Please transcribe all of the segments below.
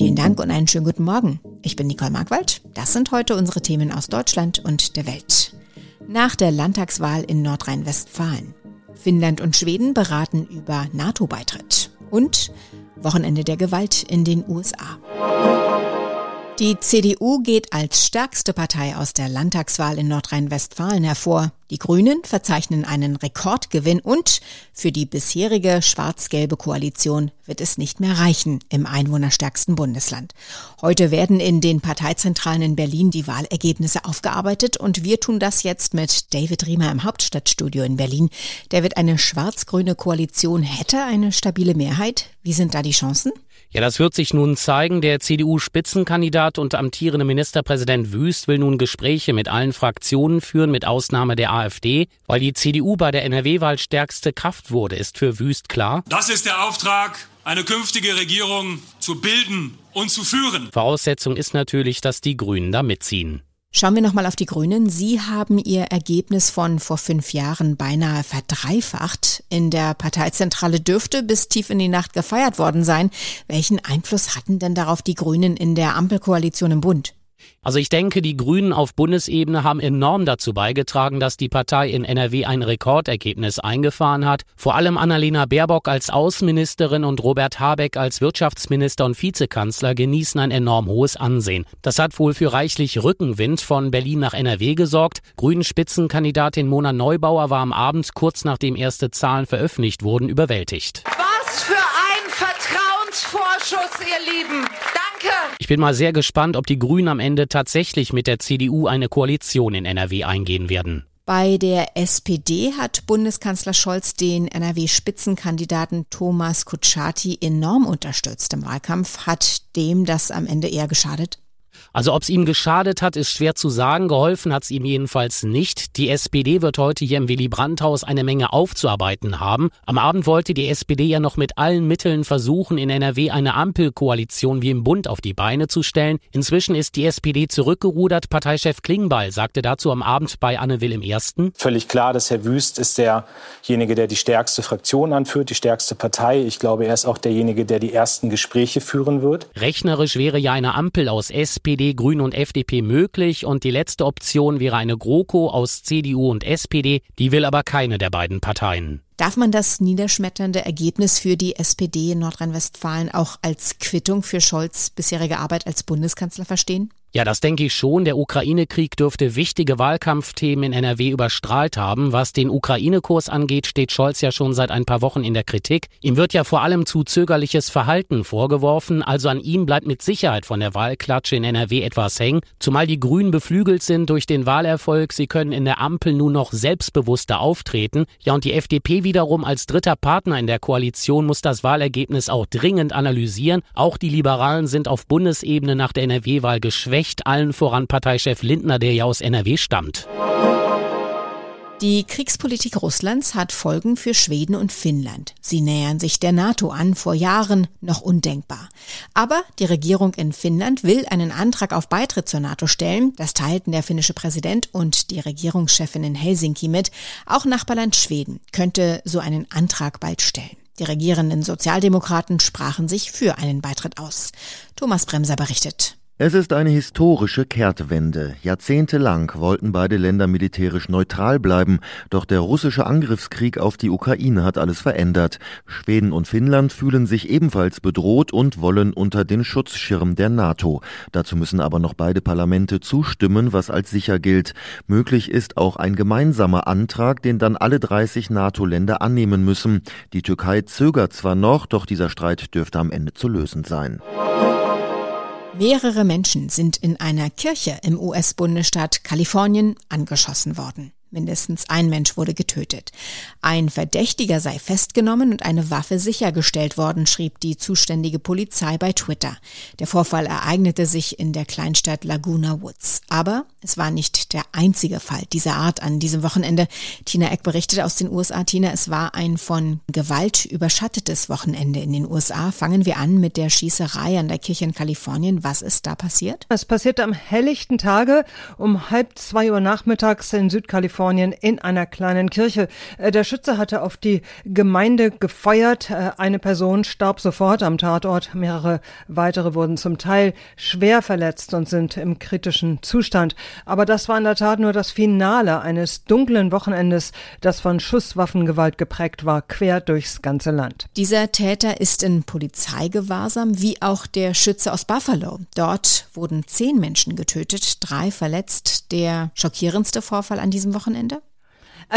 Vielen Dank und einen schönen guten Morgen. Ich bin Nicole Markwald. Das sind heute unsere Themen aus Deutschland und der Welt. Nach der Landtagswahl in Nordrhein-Westfalen. Finnland und Schweden beraten über NATO-Beitritt. Und Wochenende der Gewalt in den USA. Die CDU geht als stärkste Partei aus der Landtagswahl in Nordrhein-Westfalen hervor. Die Grünen verzeichnen einen Rekordgewinn und für die bisherige schwarz-gelbe Koalition wird es nicht mehr reichen im einwohnerstärksten Bundesland. Heute werden in den Parteizentralen in Berlin die Wahlergebnisse aufgearbeitet und wir tun das jetzt mit David Riemer im Hauptstadtstudio in Berlin. David, eine schwarz-grüne Koalition hätte eine stabile Mehrheit. Wie sind da die Chancen? Ja, das wird sich nun zeigen. Der CDU-Spitzenkandidat und amtierende Ministerpräsident Wüst will nun Gespräche mit allen Fraktionen führen, mit Ausnahme der AfD. Weil die CDU bei der NRW-Wahl stärkste Kraft wurde, ist für Wüst klar. Das ist der Auftrag, eine künftige Regierung zu bilden und zu führen. Voraussetzung ist natürlich, dass die Grünen da mitziehen. Schauen wir nochmal auf die Grünen. Sie haben ihr Ergebnis von vor fünf Jahren beinahe verdreifacht. In der Parteizentrale dürfte bis tief in die Nacht gefeiert worden sein. Welchen Einfluss hatten denn darauf die Grünen in der Ampelkoalition im Bund? Also ich denke, die Grünen auf Bundesebene haben enorm dazu beigetragen, dass die Partei in NRW ein Rekordergebnis eingefahren hat. Vor allem Annalena Baerbock als Außenministerin und Robert Habeck als Wirtschaftsminister und Vizekanzler genießen ein enorm hohes Ansehen. Das hat wohl für reichlich Rückenwind von Berlin nach NRW gesorgt. Grünen Spitzenkandidatin Mona Neubauer war am Abend kurz nachdem erste Zahlen veröffentlicht wurden überwältigt. Was für ein Vertrauensvorschuss, ihr Lieben. Danke. Ich bin mal sehr gespannt, ob die Grünen am Ende tatsächlich mit der CDU eine Koalition in NRW eingehen werden. Bei der SPD hat Bundeskanzler Scholz den NRW-Spitzenkandidaten Thomas Kutschaty enorm unterstützt im Wahlkampf. Hat dem das am Ende eher geschadet? Also ob es ihm geschadet hat, ist schwer zu sagen. Geholfen hat es ihm jedenfalls nicht. Die SPD wird heute hier im Willy Brandt-Haus eine Menge aufzuarbeiten haben. Am Abend wollte die SPD ja noch mit allen Mitteln versuchen, in NRW eine Ampelkoalition wie im Bund auf die Beine zu stellen. Inzwischen ist die SPD zurückgerudert. Parteichef Klingbeil sagte dazu am Abend bei Anne Will im Ersten. Völlig klar, dass Herr Wüst ist derjenige, der die stärkste Fraktion anführt, die stärkste Partei. Ich glaube, er ist auch derjenige, der die ersten Gespräche führen wird. Rechnerisch wäre ja eine Ampel aus SPD, SPD, Grünen und FDP möglich und die letzte Option wäre eine GroKo aus CDU und SPD, die will aber keine der beiden Parteien. Darf man das niederschmetternde Ergebnis für die SPD in Nordrhein-Westfalen auch als Quittung für Scholz bisherige Arbeit als Bundeskanzler verstehen? Ja, das denke ich schon. Der Ukraine-Krieg dürfte wichtige Wahlkampfthemen in NRW überstrahlt haben. Was den Ukraine-Kurs angeht, steht Scholz ja schon seit ein paar Wochen in der Kritik. Ihm wird ja vor allem zu zögerliches Verhalten vorgeworfen. Also an ihm bleibt mit Sicherheit von der Wahlklatsche in NRW etwas hängen. Zumal die Grünen beflügelt sind durch den Wahlerfolg. Sie können in der Ampel nun noch selbstbewusster auftreten. Ja, und die FDP wiederum als dritter Partner in der Koalition muss das Wahlergebnis auch dringend analysieren. Auch die Liberalen sind auf Bundesebene nach der NRW-Wahl geschwächt Recht, allen voran Parteichef Lindner, der ja aus NRW stammt. Die Kriegspolitik Russlands hat Folgen für Schweden und Finnland. Sie nähern sich der NATO an, vor Jahren noch undenkbar. Aber die Regierung in Finnland will einen Antrag auf Beitritt zur NATO stellen. Das teilten der finnische Präsident und die Regierungschefin in Helsinki mit. Auch Nachbarland Schweden könnte so einen Antrag bald stellen. Die regierenden Sozialdemokraten sprachen sich für einen Beitritt aus. Thomas Bremser berichtet. Es ist eine historische Kehrtwende. Jahrzehntelang wollten beide Länder militärisch neutral bleiben, doch der russische Angriffskrieg auf die Ukraine hat alles verändert. Schweden und Finnland fühlen sich ebenfalls bedroht und wollen unter den Schutzschirm der NATO. Dazu müssen aber noch beide Parlamente zustimmen, was als sicher gilt. Möglich ist auch ein gemeinsamer Antrag, den dann alle 30 NATO-Länder annehmen müssen. Die Türkei zögert zwar noch, doch dieser Streit dürfte am Ende zu lösen sein. Mehrere Menschen sind in einer Kirche im US-Bundesstaat Kalifornien angeschossen worden. Mindestens ein Mensch wurde getötet. Ein Verdächtiger sei festgenommen und eine Waffe sichergestellt worden, schrieb die zuständige Polizei bei Twitter. Der Vorfall ereignete sich in der Kleinstadt Laguna Woods. Aber es war nicht der einzige Fall dieser Art an diesem Wochenende. Tina Eck berichtete aus den USA. Tina, es war ein von Gewalt überschattetes Wochenende in den USA. Fangen wir an mit der Schießerei an der Kirche in Kalifornien. Was ist da passiert? Es passierte am helllichten Tage um halb zwei Uhr nachmittags in Südkalifornien Kalifornien in einer kleinen Kirche. Äh, der Schütze hatte auf die Gemeinde gefeuert. Äh, eine Person starb sofort am Tatort. Mehrere weitere wurden zum Teil schwer verletzt und sind im kritischen Zustand. Aber das war in der Tat nur das Finale eines dunklen Wochenendes, das von Schusswaffengewalt geprägt war, quer durchs ganze Land. Dieser Täter ist in Polizeigewahrsam, wie auch der Schütze aus Buffalo. Dort wurden zehn Menschen getötet, drei verletzt. Der schockierendste Vorfall an diesem Wochenende? Äh,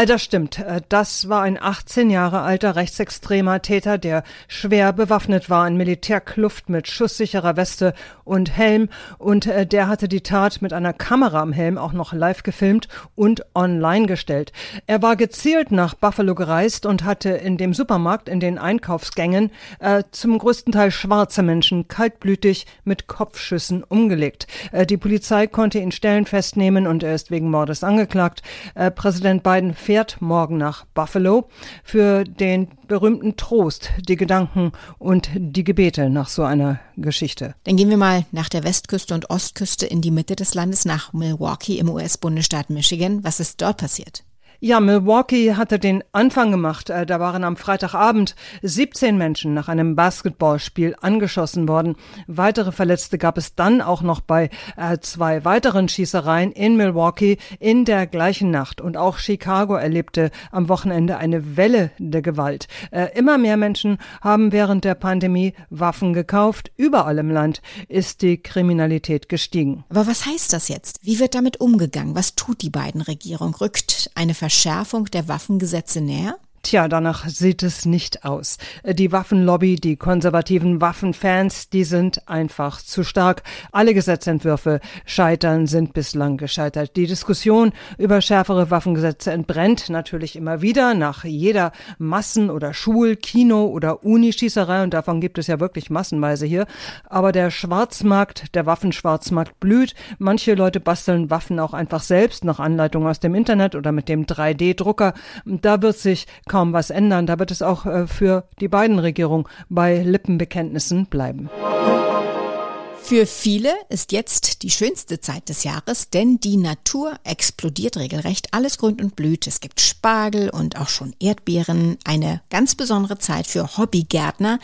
das stimmt. Äh, das war ein 18 Jahre alter rechtsextremer Täter, der schwer bewaffnet war in Militärkluft mit schusssicherer Weste und Helm. Und äh, der hatte die Tat mit einer Kamera am Helm auch noch live gefilmt und online gestellt. Er war gezielt nach Buffalo gereist und hatte in dem Supermarkt, in den Einkaufsgängen, äh, zum größten Teil schwarze Menschen kaltblütig mit Kopfschüssen umgelegt. Äh, die Polizei konnte ihn Stellen festnehmen und er ist wegen Mordes angeklagt. Äh, Präsident Biden fährt morgen nach Buffalo für den berühmten Trost, die Gedanken und die Gebete nach so einer Geschichte. Dann gehen wir mal nach der Westküste und Ostküste in die Mitte des Landes, nach Milwaukee im US-Bundesstaat Michigan. Was ist dort passiert? Ja, Milwaukee hatte den Anfang gemacht. Äh, da waren am Freitagabend 17 Menschen nach einem Basketballspiel angeschossen worden. Weitere Verletzte gab es dann auch noch bei äh, zwei weiteren Schießereien in Milwaukee in der gleichen Nacht. Und auch Chicago erlebte am Wochenende eine Welle der Gewalt. Äh, immer mehr Menschen haben während der Pandemie Waffen gekauft. Überall im Land ist die Kriminalität gestiegen. Aber was heißt das jetzt? Wie wird damit umgegangen? Was tut die beiden Regierung? Rückt eine Verschärfung der Waffengesetze näher? Tja, danach sieht es nicht aus. Die Waffenlobby, die konservativen Waffenfans, die sind einfach zu stark. Alle Gesetzentwürfe scheitern, sind bislang gescheitert. Die Diskussion über schärfere Waffengesetze entbrennt natürlich immer wieder nach jeder Massen- oder Schul-, Kino- oder Unischießerei und davon gibt es ja wirklich massenweise hier. Aber der Schwarzmarkt, der Waffenschwarzmarkt blüht. Manche Leute basteln Waffen auch einfach selbst nach Anleitung aus dem Internet oder mit dem 3D-Drucker. Da wird sich kaum was ändern. Da wird es auch äh, für die beiden Regierungen bei Lippenbekenntnissen bleiben. Für viele ist jetzt die schönste Zeit des Jahres, denn die Natur explodiert regelrecht. Alles grünt und blüht. Es gibt Spargel und auch schon Erdbeeren. Eine ganz besondere Zeit für Hobbygärtner.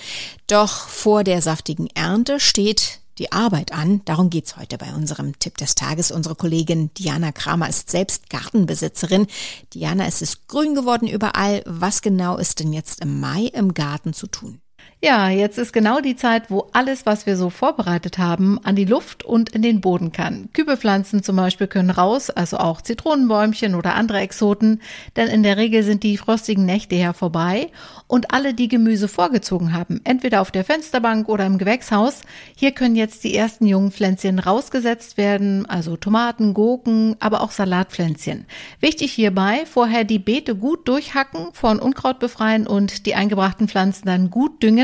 Doch vor der saftigen Ernte steht die Arbeit an. Darum geht's heute bei unserem Tipp des Tages. Unsere Kollegin Diana Kramer ist selbst Gartenbesitzerin. Diana, es ist grün geworden überall. Was genau ist denn jetzt im Mai im Garten zu tun? Ja, jetzt ist genau die Zeit, wo alles, was wir so vorbereitet haben, an die Luft und in den Boden kann. Kübelpflanzen zum Beispiel können raus, also auch Zitronenbäumchen oder andere Exoten, denn in der Regel sind die frostigen Nächte ja vorbei und alle, die Gemüse vorgezogen haben, entweder auf der Fensterbank oder im Gewächshaus, hier können jetzt die ersten jungen Pflänzchen rausgesetzt werden, also Tomaten, Gurken, aber auch Salatpflänzchen. Wichtig hierbei, vorher die Beete gut durchhacken, von Unkraut befreien und die eingebrachten Pflanzen dann gut düngen,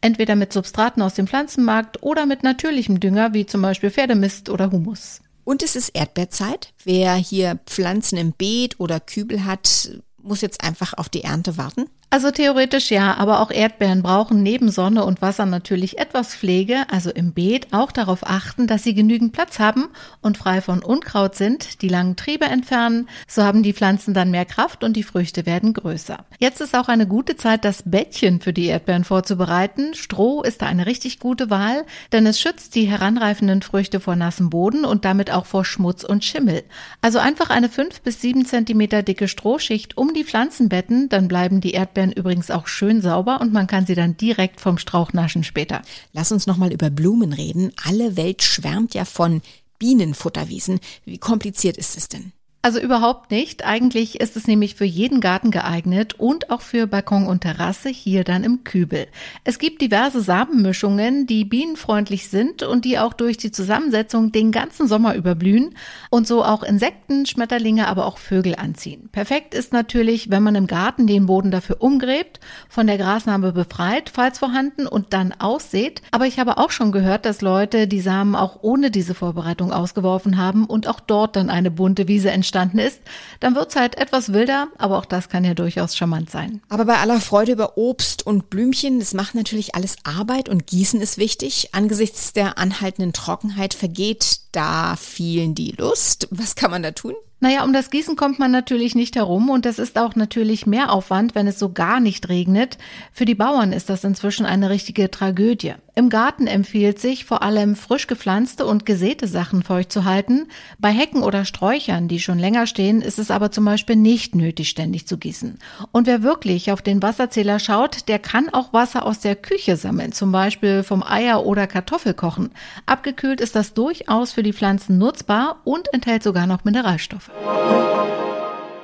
entweder mit Substraten aus dem Pflanzenmarkt oder mit natürlichem Dünger, wie zum Beispiel Pferdemist oder Humus. Und es ist Erdbeerzeit. Wer hier Pflanzen im Beet oder Kübel hat, muss jetzt einfach auf die Ernte warten? Also theoretisch ja, aber auch Erdbeeren brauchen neben Sonne und Wasser natürlich etwas Pflege, also im Beet auch darauf achten, dass sie genügend Platz haben und frei von Unkraut sind, die langen Triebe entfernen, so haben die Pflanzen dann mehr Kraft und die Früchte werden größer. Jetzt ist auch eine gute Zeit, das Bettchen für die Erdbeeren vorzubereiten. Stroh ist da eine richtig gute Wahl, denn es schützt die heranreifenden Früchte vor nassem Boden und damit auch vor Schmutz und Schimmel. Also einfach eine fünf bis sieben Zentimeter dicke Strohschicht um die Pflanzenbetten, dann bleiben die Erdbeeren Erdbeeren übrigens auch schön sauber und man kann sie dann direkt vom Strauch naschen später. Lass uns nochmal über Blumen reden. Alle Welt schwärmt ja von Bienenfutterwiesen. Wie kompliziert ist es denn? Also überhaupt nicht. Eigentlich ist es nämlich für jeden Garten geeignet und auch für Balkon und Terrasse hier dann im Kübel. Es gibt diverse Samenmischungen, die bienenfreundlich sind und die auch durch die Zusammensetzung den ganzen Sommer überblühen und so auch Insekten, Schmetterlinge, aber auch Vögel anziehen. Perfekt ist natürlich, wenn man im Garten den Boden dafür umgräbt, von der Grasnarbe befreit, falls vorhanden und dann aussät. Aber ich habe auch schon gehört, dass Leute die Samen auch ohne diese Vorbereitung ausgeworfen haben und auch dort dann eine bunte Wiese entsteht entstanden ist, dann wird's halt etwas wilder, aber auch das kann ja durchaus charmant sein. Aber bei aller Freude über Obst und Blümchen, das macht natürlich alles Arbeit und Gießen ist wichtig. Angesichts der anhaltenden Trockenheit vergeht da vielen die Lust. Was kann man da tun? Naja, um das Gießen kommt man natürlich nicht herum und das ist auch natürlich mehr Aufwand, wenn es so gar nicht regnet. Für die Bauern ist das inzwischen eine richtige Tragödie. Im Garten empfiehlt sich, vor allem frisch gepflanzte und gesäte Sachen feucht zu halten. Bei Hecken oder Sträuchern, die schon länger stehen, ist es aber zum Beispiel nicht nötig, ständig zu gießen. Und wer wirklich auf den Wasserzähler schaut, der kann auch Wasser aus der Küche sammeln, zum Beispiel vom Eier- oder Kartoffelkochen. Abgekühlt ist das durchaus für die Pflanzen nutzbar und enthält sogar noch Mineralstoffe.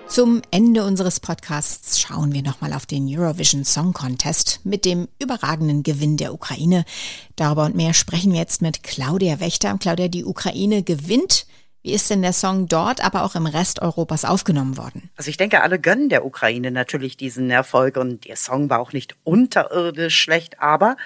Zum Ende unseres Podcasts schauen wir nochmal auf den Eurovision Song Contest mit dem überragenden Gewinn der Ukraine. Darüber und mehr sprechen wir jetzt mit Claudia Wächter. Claudia, die Ukraine gewinnt. Wie ist denn der Song dort, aber auch im Rest Europas aufgenommen worden? Also ich denke, alle gönnen der Ukraine natürlich diesen Erfolg und der Song war auch nicht unterirdisch schlecht, aber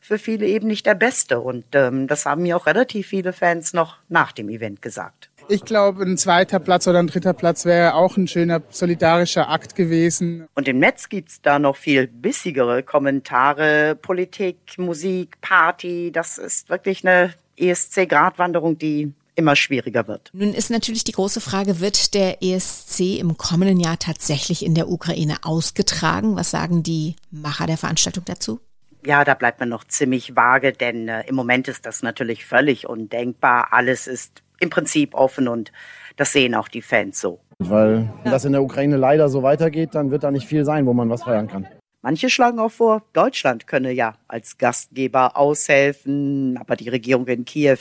für viele eben nicht der beste. Und ähm, das haben mir auch relativ viele Fans noch nach dem Event gesagt. Ich glaube, ein zweiter Platz oder ein dritter Platz wäre auch ein schöner solidarischer Akt gewesen. Und im Netz gibt's da noch viel bissigere Kommentare. Politik, Musik, Party. Das ist wirklich eine ESC-Gratwanderung, die immer schwieriger wird. Nun ist natürlich die große Frage, wird der ESC im kommenden Jahr tatsächlich in der Ukraine ausgetragen? Was sagen die Macher der Veranstaltung dazu? Ja, da bleibt man noch ziemlich vage, denn äh, im Moment ist das natürlich völlig undenkbar. Alles ist im Prinzip offen und das sehen auch die Fans so. Weil wenn das in der Ukraine leider so weitergeht, dann wird da nicht viel sein, wo man was feiern kann. Manche schlagen auch vor, Deutschland könne ja als Gastgeber aushelfen, aber die Regierung in Kiew,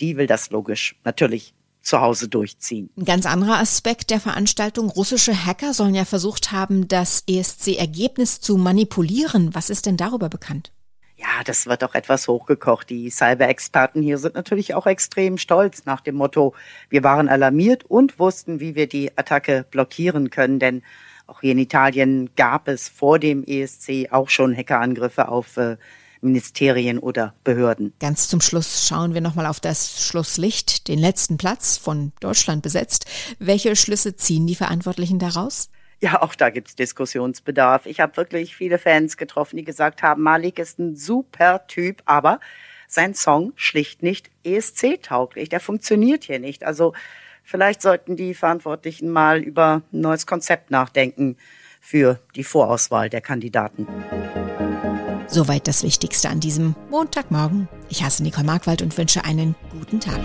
die will das logisch natürlich zu Hause durchziehen. Ein ganz anderer Aspekt der Veranstaltung. Russische Hacker sollen ja versucht haben, das ESC-Ergebnis zu manipulieren. Was ist denn darüber bekannt? Ja, das wird auch etwas hochgekocht. Die Cyber-Experten hier sind natürlich auch extrem stolz nach dem Motto, wir waren alarmiert und wussten, wie wir die Attacke blockieren können, denn auch hier in Italien gab es vor dem ESC auch schon Hackerangriffe auf äh, Ministerien oder Behörden. Ganz zum Schluss schauen wir nochmal auf das Schlusslicht, den letzten Platz von Deutschland besetzt. Welche Schlüsse ziehen die Verantwortlichen daraus? Ja, auch da gibt's Diskussionsbedarf. Ich habe wirklich viele Fans getroffen, die gesagt haben, Malik ist ein super Typ, aber sein Song schlicht nicht ESC-tauglich. Der funktioniert hier nicht. Also vielleicht sollten die Verantwortlichen mal über ein neues Konzept nachdenken für die Vorauswahl der Kandidaten. Soweit das Wichtigste an diesem Montagmorgen. Ich heiße Nicole Markwald und wünsche einen guten Tag.